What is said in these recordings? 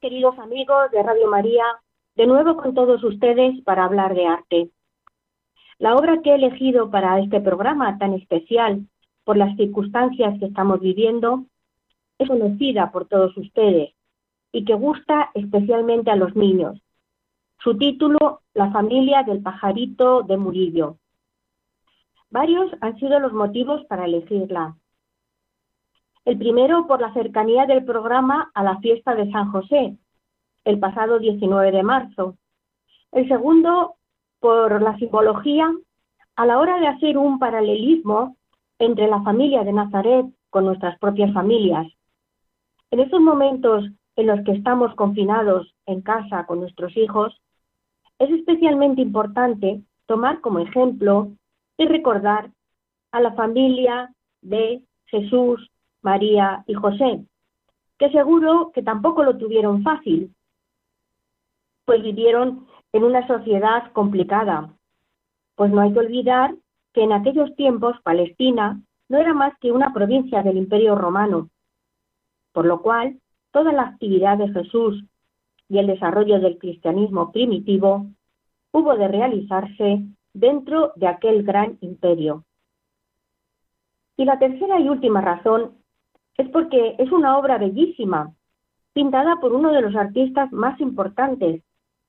Queridos amigos de Radio María, de nuevo con todos ustedes para hablar de arte. La obra que he elegido para este programa tan especial por las circunstancias que estamos viviendo es conocida por todos ustedes y que gusta especialmente a los niños. Su título, La familia del pajarito de Murillo. Varios han sido los motivos para elegirla. El primero por la cercanía del programa a la fiesta de San José, el pasado 19 de marzo. El segundo por la simbología a la hora de hacer un paralelismo entre la familia de Nazaret con nuestras propias familias. En estos momentos en los que estamos confinados en casa con nuestros hijos, es especialmente importante tomar como ejemplo y recordar a la familia de Jesús, María y José, que seguro que tampoco lo tuvieron fácil, pues vivieron en una sociedad complicada. Pues no hay que olvidar que en aquellos tiempos Palestina no era más que una provincia del Imperio Romano, por lo cual toda la actividad de Jesús y el desarrollo del cristianismo primitivo hubo de realizarse dentro de aquel gran imperio. Y la tercera y última razón es porque es una obra bellísima, pintada por uno de los artistas más importantes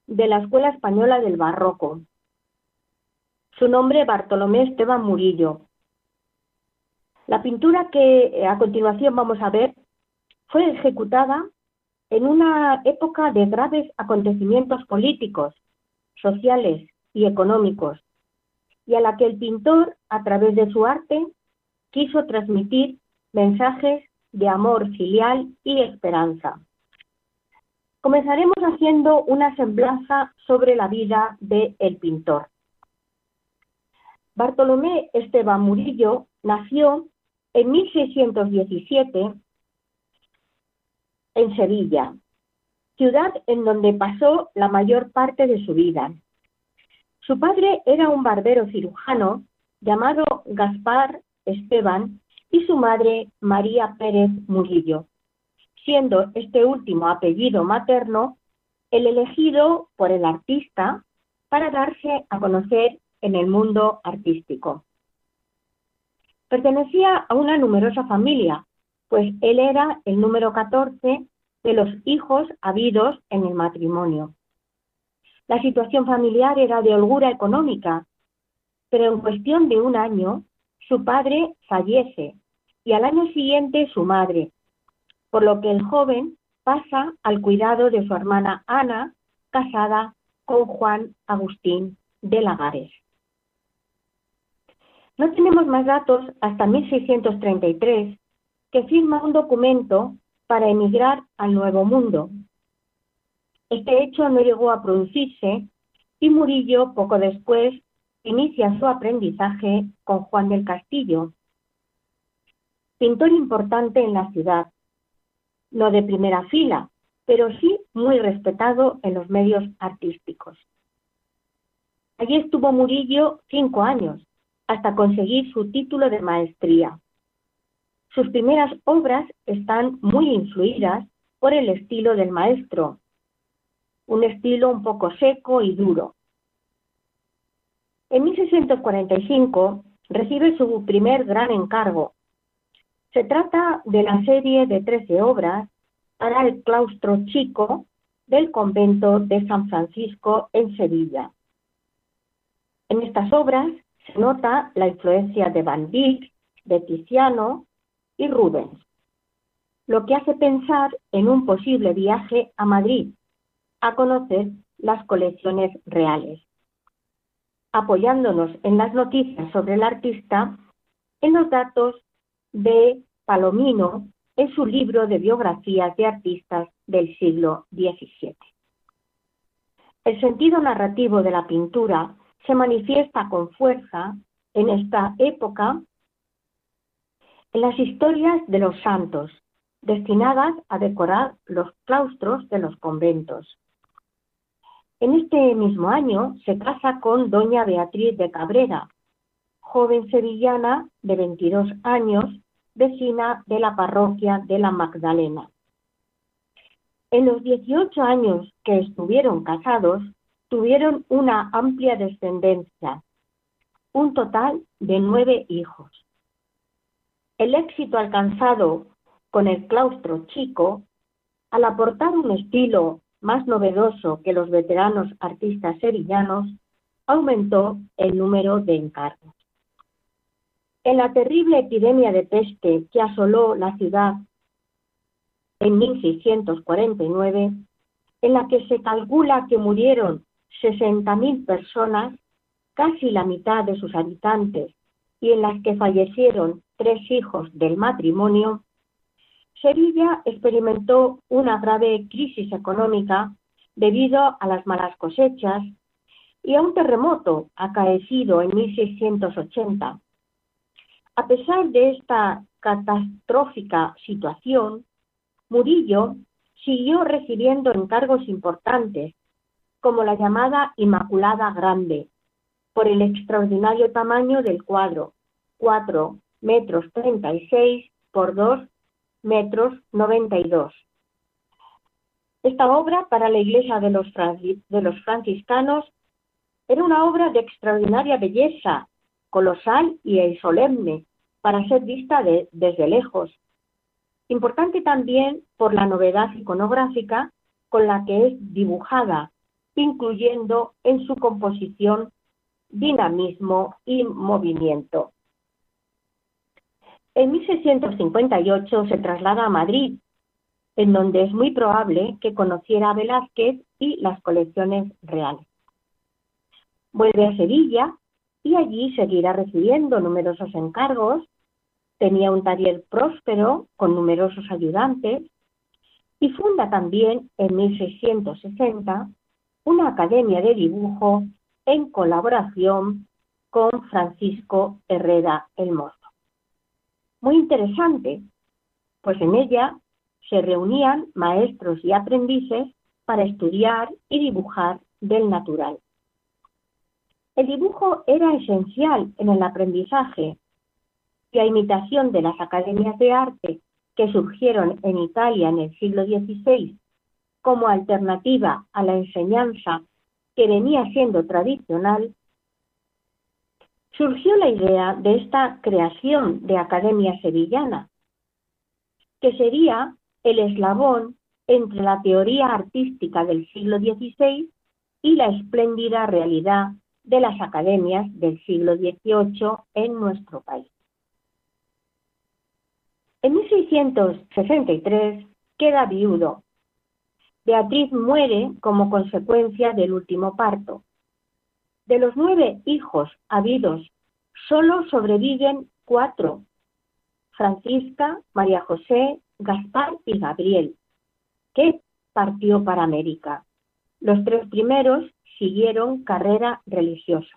de la Escuela Española del Barroco. Su nombre Bartolomé Esteban Murillo. La pintura que eh, a continuación vamos a ver fue ejecutada en una época de graves acontecimientos políticos, sociales y económicos, y a la que el pintor, a través de su arte, quiso transmitir mensajes de amor filial y esperanza. Comenzaremos haciendo una semblanza sobre la vida del el pintor. Bartolomé Esteban Murillo nació en 1617 en Sevilla, ciudad en donde pasó la mayor parte de su vida. Su padre era un barbero cirujano llamado Gaspar Esteban y su madre María Pérez Murillo, siendo este último apellido materno el elegido por el artista para darse a conocer en el mundo artístico. Pertenecía a una numerosa familia, pues él era el número 14 de los hijos habidos en el matrimonio. La situación familiar era de holgura económica, pero en cuestión de un año su padre fallece y al año siguiente su madre, por lo que el joven pasa al cuidado de su hermana Ana, casada con Juan Agustín de Lagares. No tenemos más datos hasta 1633, que firma un documento para emigrar al Nuevo Mundo. Este hecho no llegó a producirse y Murillo, poco después, inicia su aprendizaje con Juan del Castillo, pintor importante en la ciudad, no de primera fila, pero sí muy respetado en los medios artísticos. Allí estuvo Murillo cinco años, hasta conseguir su título de maestría. Sus primeras obras están muy influidas por el estilo del maestro, un estilo un poco seco y duro. En 1645 recibe su primer gran encargo, se trata de la serie de 13 obras para el claustro chico del convento de San Francisco en Sevilla. En estas obras se nota la influencia de Van Dyck, de Tiziano y Rubens, lo que hace pensar en un posible viaje a Madrid a conocer las colecciones reales. apoyándonos en las noticias sobre el artista en los datos de Palomino en su libro de biografías de artistas del siglo XVII. El sentido narrativo de la pintura se manifiesta con fuerza en esta época en las historias de los santos, destinadas a decorar los claustros de los conventos. En este mismo año se casa con doña Beatriz de Cabrera, joven sevillana de 22 años, vecina de la parroquia de la Magdalena. En los 18 años que estuvieron casados, tuvieron una amplia descendencia, un total de nueve hijos. El éxito alcanzado con el claustro chico, al aportar un estilo más novedoso que los veteranos artistas sevillanos, aumentó el número de encargos. En la terrible epidemia de peste que asoló la ciudad en 1649, en la que se calcula que murieron 60.000 personas, casi la mitad de sus habitantes, y en las que fallecieron tres hijos del matrimonio, Sevilla experimentó una grave crisis económica debido a las malas cosechas y a un terremoto acaecido en 1680 a pesar de esta catastrófica situación, Murillo siguió recibiendo encargos importantes, como la llamada Inmaculada Grande, por el extraordinario tamaño del cuadro, 4 metros 36 por 2 metros 92. Esta obra para la iglesia de los, de los franciscanos era una obra de extraordinaria belleza colosal y solemne para ser vista desde lejos. Importante también por la novedad iconográfica con la que es dibujada, incluyendo en su composición dinamismo y movimiento. En 1658 se traslada a Madrid, en donde es muy probable que conociera a Velázquez y las colecciones reales. Vuelve a Sevilla y allí seguirá recibiendo numerosos encargos. Tenía un taller próspero con numerosos ayudantes y funda también en 1660 una academia de dibujo en colaboración con Francisco Herrera el Mozo. Muy interesante, pues en ella se reunían maestros y aprendices para estudiar y dibujar del natural. El dibujo era esencial en el aprendizaje. Y a imitación de las academias de arte que surgieron en Italia en el siglo XVI como alternativa a la enseñanza que venía siendo tradicional, surgió la idea de esta creación de Academia Sevillana, que sería el eslabón entre la teoría artística del siglo XVI y la espléndida realidad de las academias del siglo XVIII en nuestro país. En 1663 queda viudo. Beatriz muere como consecuencia del último parto. De los nueve hijos habidos, solo sobreviven cuatro, Francisca, María José, Gaspar y Gabriel, que partió para América. Los tres primeros siguieron carrera religiosa.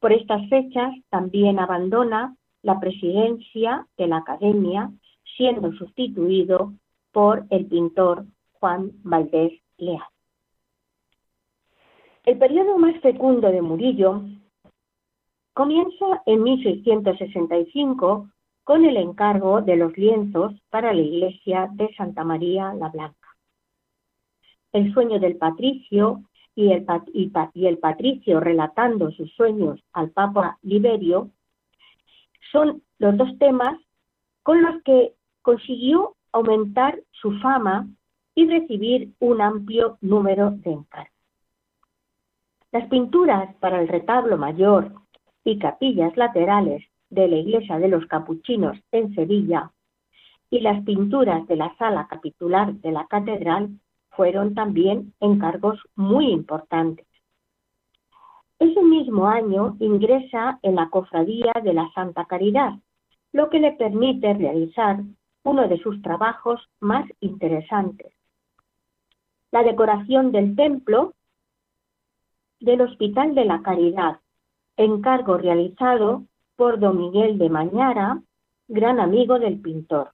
Por estas fechas también abandona la presidencia de la Academia, siendo sustituido por el pintor Juan Valdés Leal. El periodo más fecundo de Murillo comienza en 1665 con el encargo de los lienzos para la iglesia de Santa María la Blanca. El sueño del patricio y el, y el patricio relatando sus sueños al Papa Liberio, son los dos temas con los que consiguió aumentar su fama y recibir un amplio número de encargos. Las pinturas para el retablo mayor y capillas laterales de la iglesia de los capuchinos en Sevilla y las pinturas de la sala capitular de la catedral fueron también encargos muy importantes. Ese mismo año ingresa en la Cofradía de la Santa Caridad, lo que le permite realizar uno de sus trabajos más interesantes. La decoración del templo del Hospital de la Caridad, encargo realizado por don Miguel de Mañara, gran amigo del pintor.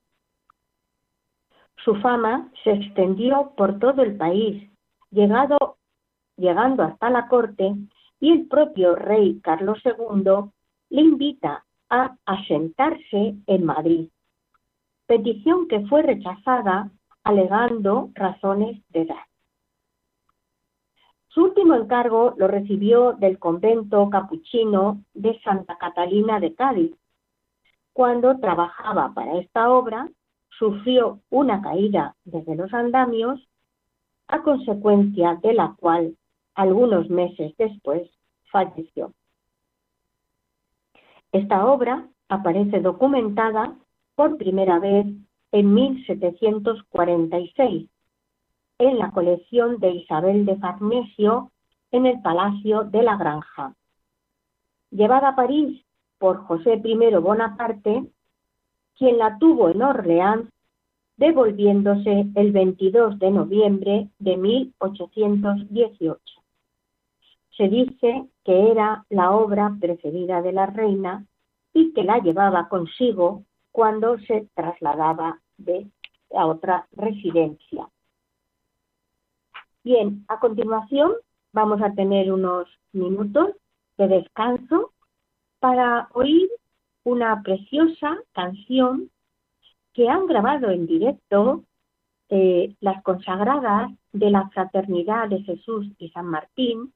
Su fama se extendió por todo el país, llegando hasta la corte, y el propio rey Carlos II le invita a asentarse en Madrid, petición que fue rechazada alegando razones de edad. Su último encargo lo recibió del convento capuchino de Santa Catalina de Cádiz. Cuando trabajaba para esta obra, sufrió una caída desde los andamios, a consecuencia de la cual, algunos meses después, falleció. Esta obra aparece documentada por primera vez en 1746 en la colección de Isabel de Farnesio en el Palacio de la Granja. Llevada a París por José I Bonaparte, quien la tuvo en Orleans, devolviéndose el 22 de noviembre de 1818. Se dice que era la obra preferida de la reina y que la llevaba consigo cuando se trasladaba de a otra residencia. Bien, a continuación vamos a tener unos minutos de descanso para oír una preciosa canción que han grabado en directo eh, las consagradas de la Fraternidad de Jesús y San Martín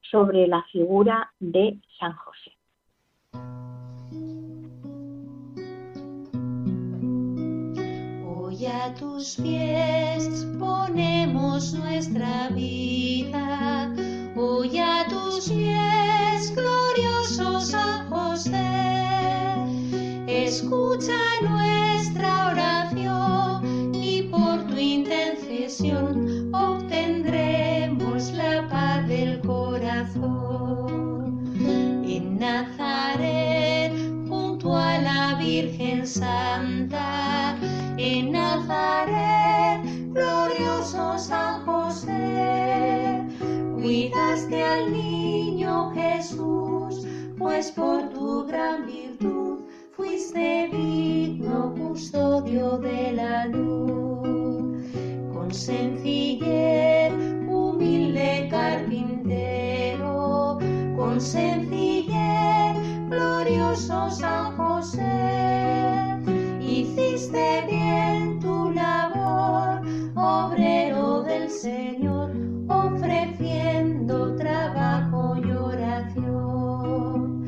sobre la figura de San José. Hoy a tus pies ponemos nuestra vida, hoy a tus pies, escucha nuestra oración y por tu intercesión obtendremos la paz del corazón. En Nazaret, junto a la Virgen Santa, en Nazaret, glorioso San José, cuidaste al niño Jesús, pues por tu gran virtud fuiste digno custodio de la luz. Con sencillez, humilde carpintero, con sencillez, glorioso San José hiciste bien tu labor, obrero del Señor, ofreciendo trabajo y oración.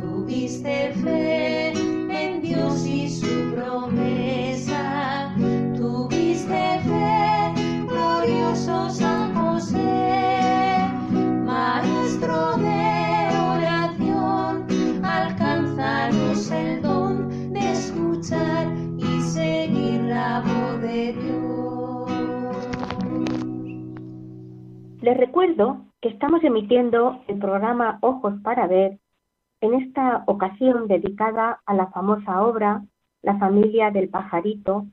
Tuviste fe Les recuerdo que estamos emitiendo el programa Ojos para Ver en esta ocasión dedicada a la famosa obra La familia del pajarito,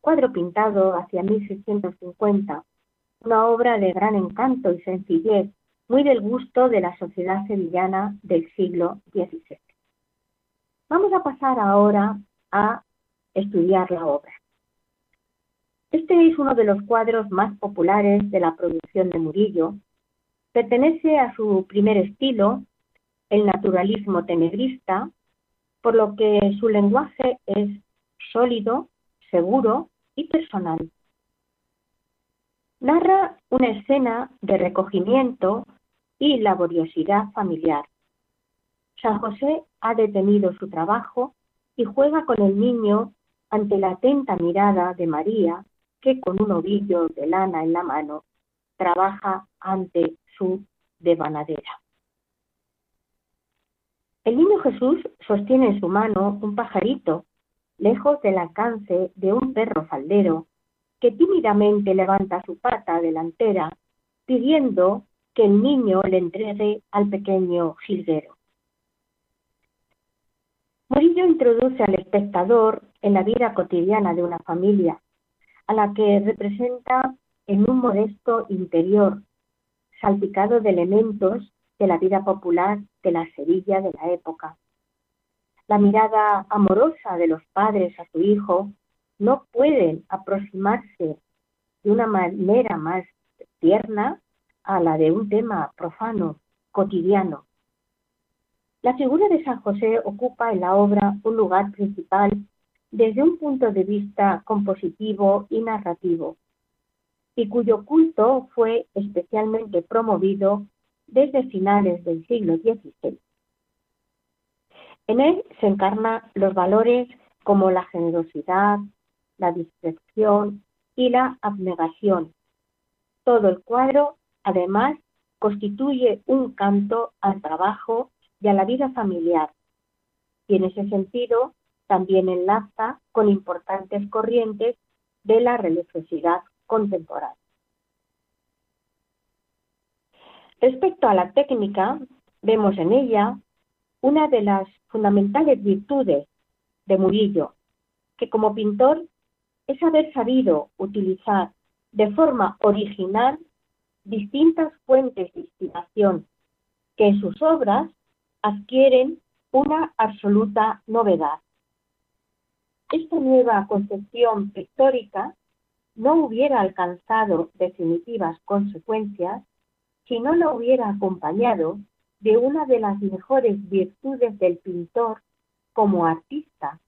cuadro pintado hacia 1650, una obra de gran encanto y sencillez, muy del gusto de la sociedad sevillana del siglo XVII. Vamos a pasar ahora a estudiar la obra. Este es uno de los cuadros más populares de la producción de Murillo. Pertenece a su primer estilo, el naturalismo tenebrista, por lo que su lenguaje es sólido, seguro y personal. Narra una escena de recogimiento y laboriosidad familiar. San José ha detenido su trabajo y juega con el niño ante la atenta mirada de María, que con un ovillo de lana en la mano trabaja ante su devanadera. El niño Jesús sostiene en su mano un pajarito, lejos del alcance de un perro faldero, que tímidamente levanta su pata delantera, pidiendo que el niño le entregue al pequeño jilguero. Murillo introduce al espectador en la vida cotidiana de una familia, a la que representa en un modesto interior, salpicado de elementos de la vida popular de la Sevilla de la época. La mirada amorosa de los padres a su hijo no pueden aproximarse de una manera más tierna a la de un tema profano, cotidiano. La figura de San José ocupa en la obra un lugar principal desde un punto de vista compositivo y narrativo, y cuyo culto fue especialmente promovido desde finales del siglo XVI. En él se encarnan los valores como la generosidad, la discreción y la abnegación. Todo el cuadro, además, constituye un canto al trabajo y a la vida familiar, y en ese sentido también enlaza con importantes corrientes de la religiosidad contemporánea. Respecto a la técnica, vemos en ella una de las fundamentales virtudes de Murillo, que como pintor es haber sabido utilizar de forma original distintas fuentes de inspiración que en sus obras adquieren una absoluta novedad. Esta nueva concepción pictórica no hubiera alcanzado definitivas consecuencias si no lo hubiera acompañado de una de las mejores virtudes del pintor como artista,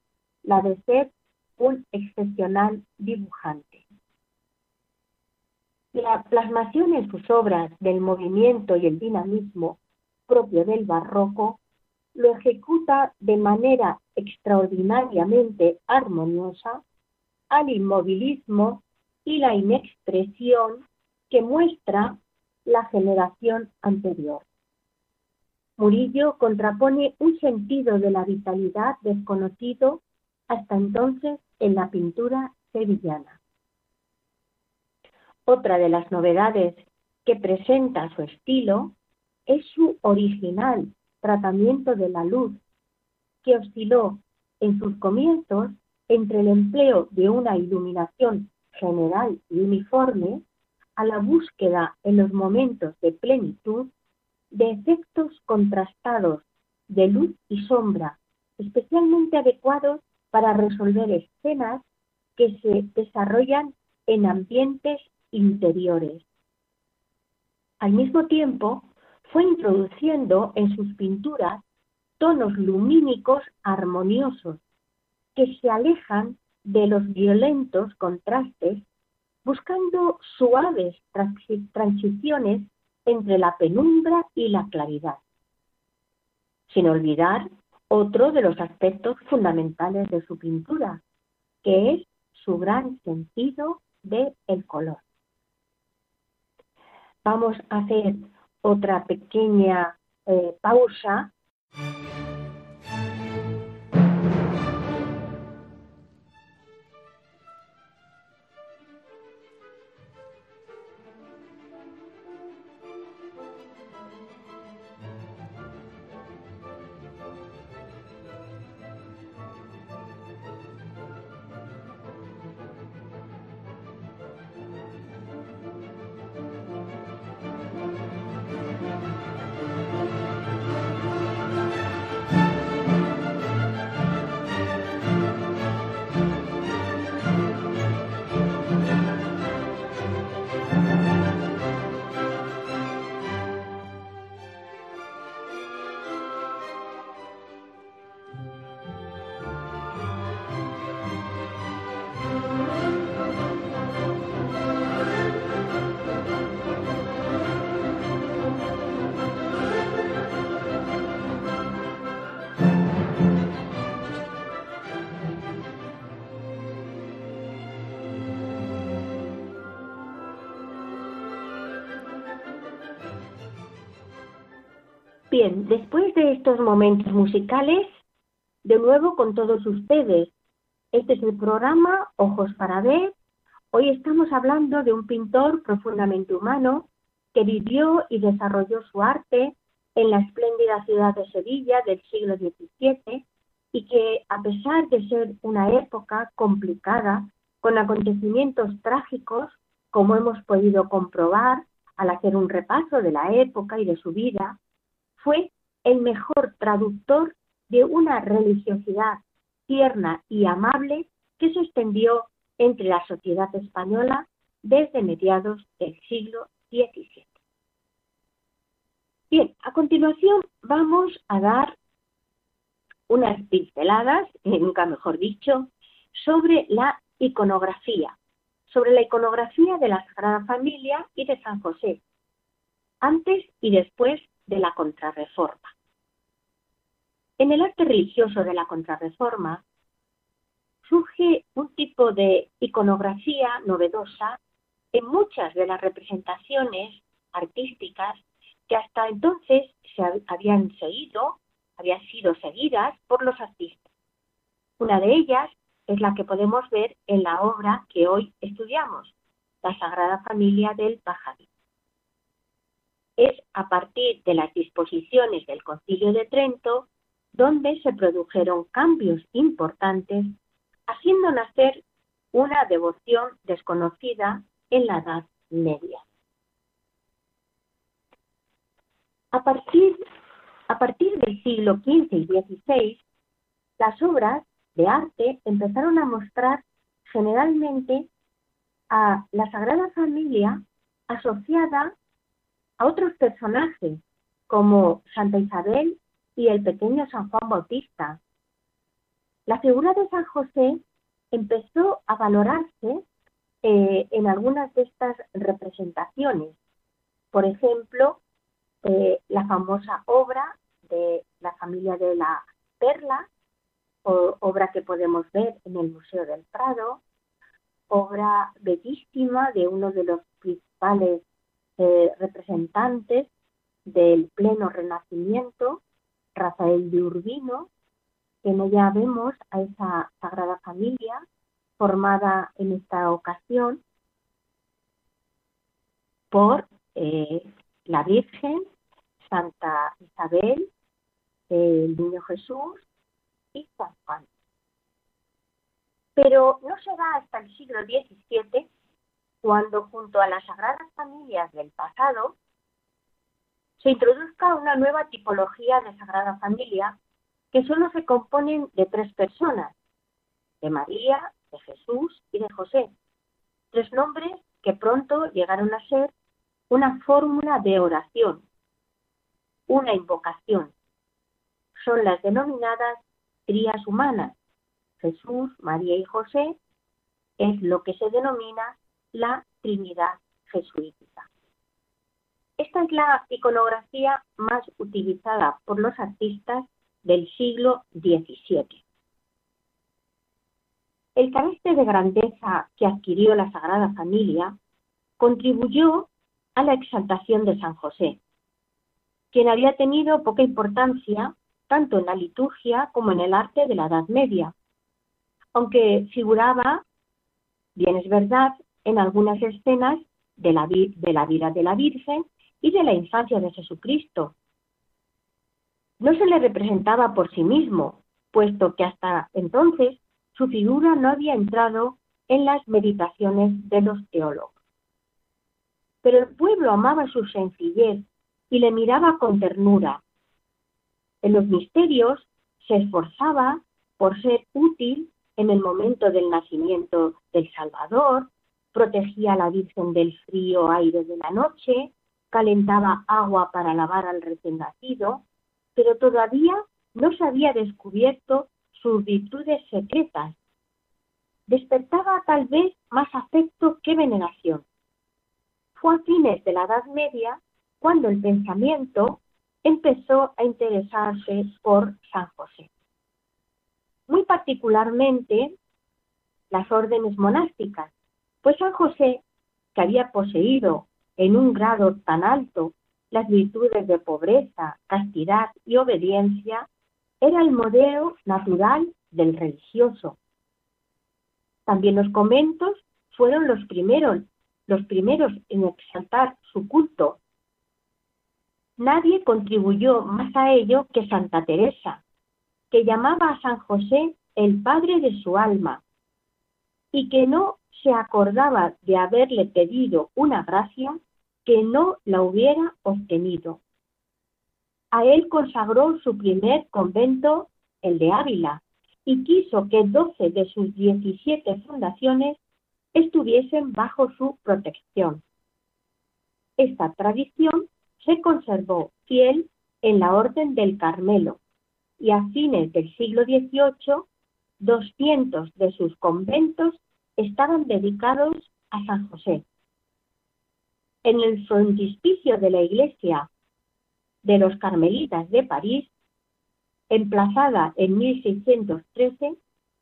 la de ser un excepcional dibujante. La plasmación en sus obras del movimiento y el dinamismo propio del barroco lo ejecuta de manera extraordinariamente armoniosa al inmovilismo y la inexpresión que muestra la generación anterior. Murillo contrapone un sentido de la vitalidad desconocido hasta entonces en la pintura sevillana. Otra de las novedades que presenta su estilo es su original tratamiento de la luz, que osciló en sus comienzos entre el empleo de una iluminación general y uniforme a la búsqueda en los momentos de plenitud de efectos contrastados de luz y sombra, especialmente adecuados para resolver escenas que se desarrollan en ambientes interiores. Al mismo tiempo, fue introduciendo en sus pinturas tonos lumínicos armoniosos que se alejan de los violentos contrastes buscando suaves transiciones entre la penumbra y la claridad, sin olvidar otro de los aspectos fundamentales de su pintura, que es su gran sentido del el color. Vamos a hacer otra pequeña eh, pausa después de estos momentos musicales, de nuevo con todos ustedes. Este es el programa Ojos para Ver. Hoy estamos hablando de un pintor profundamente humano que vivió y desarrolló su arte en la espléndida ciudad de Sevilla del siglo XVII y que, a pesar de ser una época complicada, con acontecimientos trágicos, como hemos podido comprobar al hacer un repaso de la época y de su vida, fue el mejor traductor de una religiosidad tierna y amable que se extendió entre la sociedad española desde mediados del siglo XVII. Bien, a continuación vamos a dar unas pinceladas, eh, nunca mejor dicho, sobre la iconografía, sobre la iconografía de la Sagrada Familia y de San José, antes y después de la Contrarreforma. En el arte religioso de la Contrarreforma surge un tipo de iconografía novedosa en muchas de las representaciones artísticas que hasta entonces se habían seguido, habían sido seguidas por los artistas. Una de ellas es la que podemos ver en la obra que hoy estudiamos, la Sagrada Familia del Pajarí. Es a partir de las disposiciones del Concilio de Trento donde se produjeron cambios importantes, haciendo nacer una devoción desconocida en la Edad Media. A partir, a partir del siglo XV y XVI, las obras de arte empezaron a mostrar generalmente a la Sagrada Familia asociada a otros personajes como Santa Isabel y el pequeño San Juan Bautista. La figura de San José empezó a valorarse eh, en algunas de estas representaciones. Por ejemplo, eh, la famosa obra de la familia de la Perla, obra que podemos ver en el Museo del Prado, obra bellísima de uno de los principales eh, representantes del pleno renacimiento, Rafael de Urbino, en ella vemos a esa Sagrada Familia formada en esta ocasión por eh, la Virgen, Santa Isabel, el Niño Jesús y San Juan. Pero no se va hasta el siglo XVII cuando junto a las Sagradas Familias del pasado se introduzca una nueva tipología de Sagrada Familia que solo se componen de tres personas, de María, de Jesús y de José. Tres nombres que pronto llegaron a ser una fórmula de oración, una invocación. Son las denominadas trías humanas. Jesús, María y José es lo que se denomina la Trinidad jesuítica. Esta es la iconografía más utilizada por los artistas del siglo XVII. El carácter de grandeza que adquirió la Sagrada Familia contribuyó a la exaltación de San José, quien había tenido poca importancia tanto en la liturgia como en el arte de la Edad Media, aunque figuraba, bien es verdad, en algunas escenas de la, de la vida de la Virgen y de la infancia de Jesucristo. No se le representaba por sí mismo, puesto que hasta entonces su figura no había entrado en las meditaciones de los teólogos. Pero el pueblo amaba su sencillez y le miraba con ternura. En los misterios se esforzaba por ser útil en el momento del nacimiento del Salvador, protegía a la Virgen del frío aire de la noche, calentaba agua para lavar al recién nacido, pero todavía no se había descubierto sus virtudes secretas. Despertaba tal vez más afecto que veneración. Fue a fines de la Edad Media cuando el pensamiento empezó a interesarse por San José. Muy particularmente las órdenes monásticas, pues San José, que había poseído en un grado tan alto las virtudes de pobreza, castidad y obediencia, era el modelo natural del religioso. También los conventos fueron los primeros, los primeros en exaltar su culto Nadie contribuyó más a ello que Santa Teresa, que llamaba a San José el padre de su alma y que no se acordaba de haberle pedido una gracia que no la hubiera obtenido. A él consagró su primer convento, el de Ávila, y quiso que doce de sus diecisiete fundaciones estuviesen bajo su protección. Esta tradición se conservó fiel en la Orden del Carmelo y a fines del siglo XVIII, 200 de sus conventos estaban dedicados a San José. En el frontispicio de la iglesia de los Carmelitas de París, emplazada en 1613,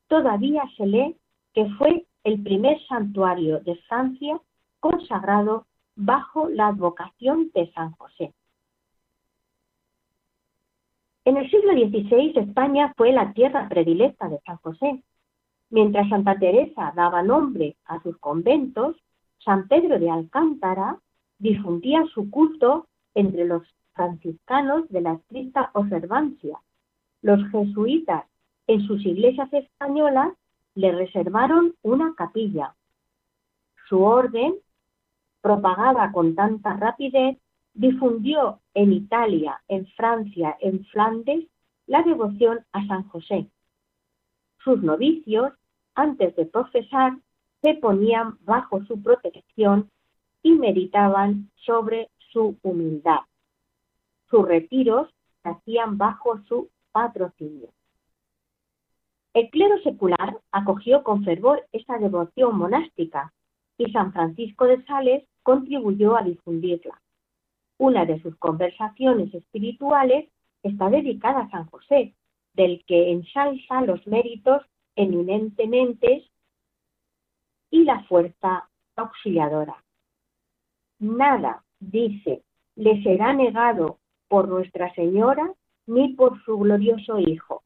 todavía se lee que fue el primer santuario de Francia consagrado bajo la advocación de San José. En el siglo XVI España fue la tierra predilecta de San José. Mientras Santa Teresa daba nombre a sus conventos, San Pedro de Alcántara difundía su culto entre los franciscanos de la estricta observancia. Los jesuitas en sus iglesias españolas le reservaron una capilla. Su orden, propagada con tanta rapidez, difundió en Italia, en Francia, en Flandes, la devoción a San José. Sus novicios, antes de profesar, se ponían bajo su protección y meditaban sobre su humildad. Sus retiros se hacían bajo su patrocinio. El clero secular acogió con fervor esta devoción monástica y San Francisco de Sales contribuyó a difundirla. Una de sus conversaciones espirituales está dedicada a San José, del que ensalza los méritos eminentemente y la fuerza auxiliadora. Nada, dice, le será negado por Nuestra Señora ni por su glorioso Hijo.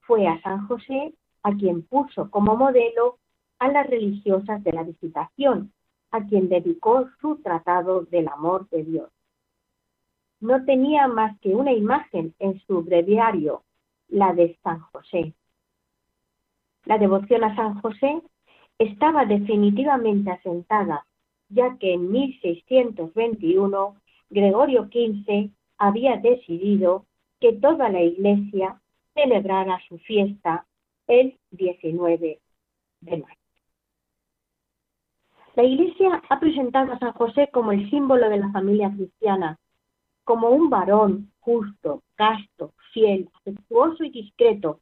Fue a San José a quien puso como modelo a las religiosas de la visitación, a quien dedicó su tratado del amor de Dios no tenía más que una imagen en su breviario, la de San José. La devoción a San José estaba definitivamente asentada, ya que en 1621 Gregorio XV había decidido que toda la Iglesia celebrara su fiesta el 19 de mayo. La Iglesia ha presentado a San José como el símbolo de la familia cristiana como un varón justo, casto, fiel, afectuoso y discreto.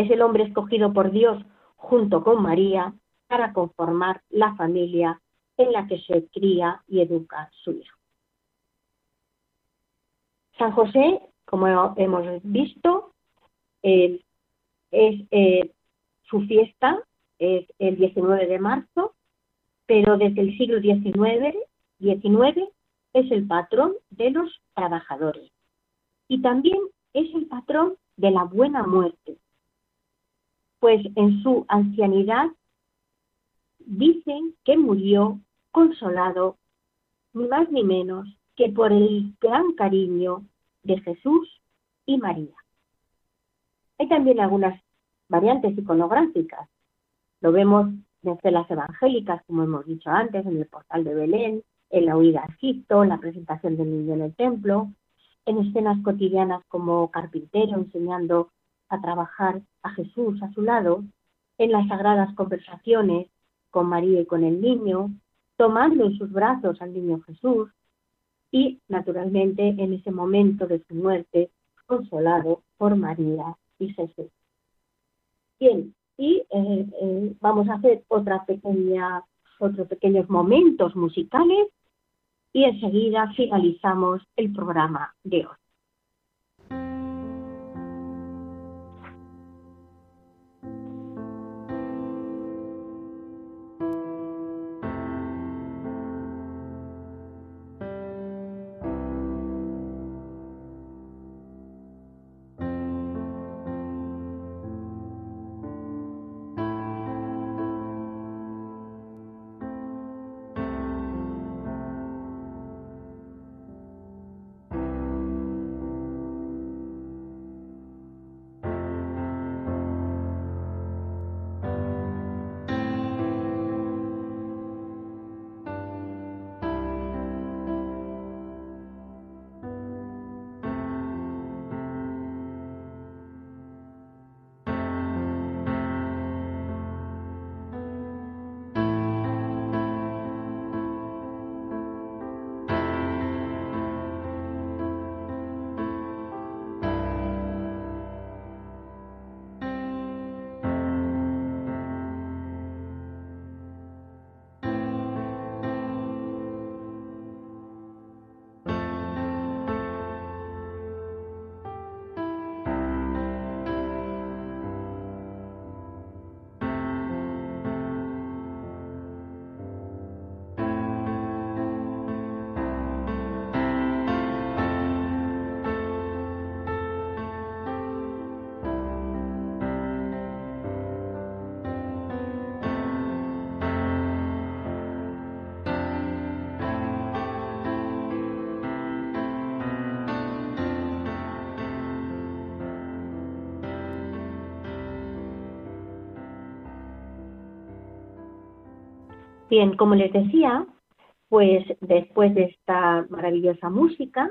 Es el hombre escogido por Dios junto con María para conformar la familia en la que se cría y educa su hijo. San José, como hemos visto, es eh, su fiesta es el 19 de marzo, pero desde el siglo XIX, XIX es el patrón de los trabajadores y también es el patrón de la buena muerte, pues en su ancianidad dicen que murió consolado ni más ni menos que por el gran cariño de Jesús y María. Hay también algunas variantes iconográficas. Lo vemos desde las evangélicas, como hemos dicho antes, en el portal de Belén, en la huida a Egipto, la presentación del niño en el templo, en escenas cotidianas como carpintero enseñando a trabajar a Jesús a su lado, en las sagradas conversaciones con María y con el niño, tomando en sus brazos al niño Jesús y, naturalmente, en ese momento de su muerte, consolado por María y Jesús. Bien, y eh, eh, vamos a hacer otros pequeños momentos musicales y enseguida finalizamos el programa de hoy. Bien, como les decía, pues después de esta maravillosa música,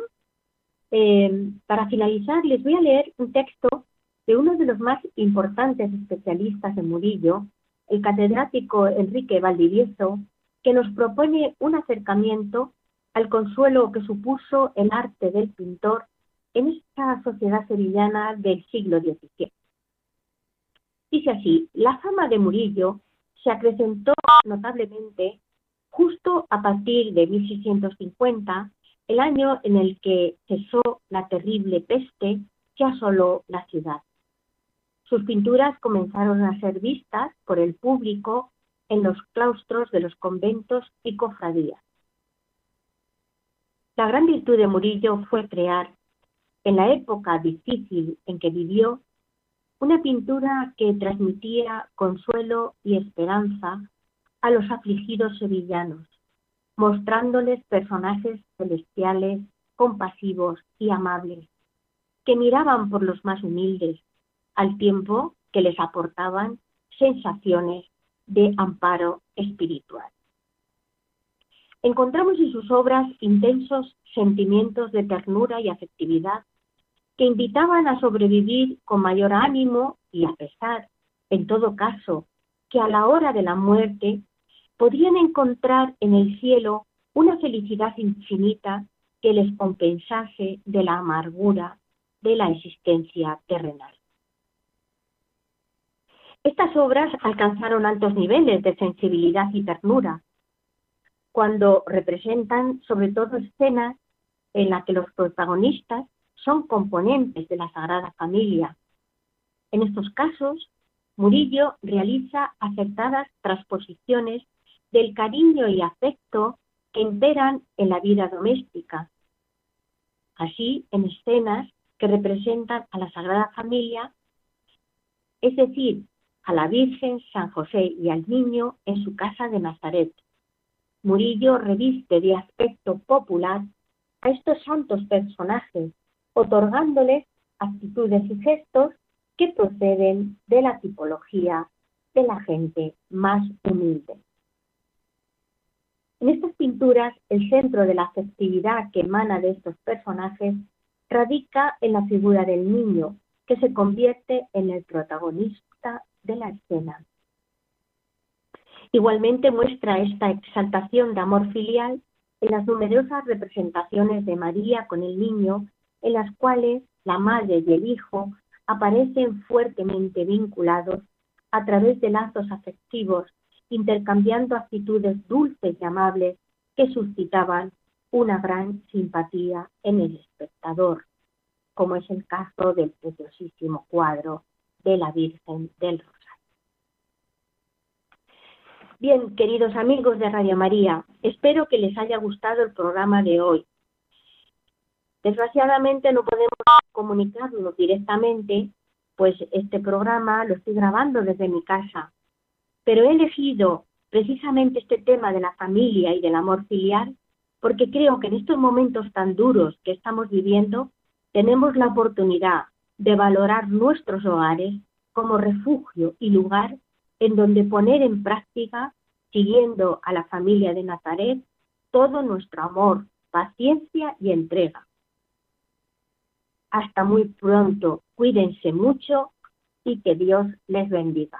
eh, para finalizar les voy a leer un texto de uno de los más importantes especialistas en Murillo, el catedrático Enrique Valdivieso, que nos propone un acercamiento al consuelo que supuso el arte del pintor en esta sociedad sevillana del siglo XVII. Dice así, la fama de Murillo se acrecentó notablemente justo a partir de 1650, el año en el que cesó la terrible peste que asoló la ciudad. Sus pinturas comenzaron a ser vistas por el público en los claustros de los conventos y cofradías. La gran virtud de Murillo fue crear, en la época difícil en que vivió, una pintura que transmitía consuelo y esperanza a los afligidos sevillanos, mostrándoles personajes celestiales, compasivos y amables, que miraban por los más humildes, al tiempo que les aportaban sensaciones de amparo espiritual. Encontramos en sus obras intensos sentimientos de ternura y afectividad que invitaban a sobrevivir con mayor ánimo y a pesar, en todo caso, que a la hora de la muerte podrían encontrar en el cielo una felicidad infinita que les compensase de la amargura de la existencia terrenal. Estas obras alcanzaron altos niveles de sensibilidad y ternura, cuando representan sobre todo escenas en las que los protagonistas son componentes de la Sagrada Familia. En estos casos, Murillo realiza acertadas transposiciones del cariño y afecto que imperan en la vida doméstica. Así, en escenas que representan a la Sagrada Familia, es decir, a la Virgen, San José y al niño en su casa de Nazaret. Murillo reviste de aspecto popular a estos santos personajes otorgándoles actitudes y gestos que proceden de la tipología de la gente más humilde. En estas pinturas, el centro de la afectividad que emana de estos personajes radica en la figura del niño, que se convierte en el protagonista de la escena. Igualmente muestra esta exaltación de amor filial en las numerosas representaciones de María con el niño en las cuales la madre y el hijo aparecen fuertemente vinculados a través de lazos afectivos, intercambiando actitudes dulces y amables que suscitaban una gran simpatía en el espectador, como es el caso del preciosísimo cuadro de la Virgen del Rosario. Bien, queridos amigos de Radio María, espero que les haya gustado el programa de hoy Desgraciadamente no podemos comunicarnos directamente, pues este programa lo estoy grabando desde mi casa. Pero he elegido precisamente este tema de la familia y del amor filial porque creo que en estos momentos tan duros que estamos viviendo tenemos la oportunidad de valorar nuestros hogares como refugio y lugar en donde poner en práctica, siguiendo a la familia de Nazaret, todo nuestro amor, paciencia y entrega. Hasta muy pronto. Cuídense mucho y que Dios les bendiga.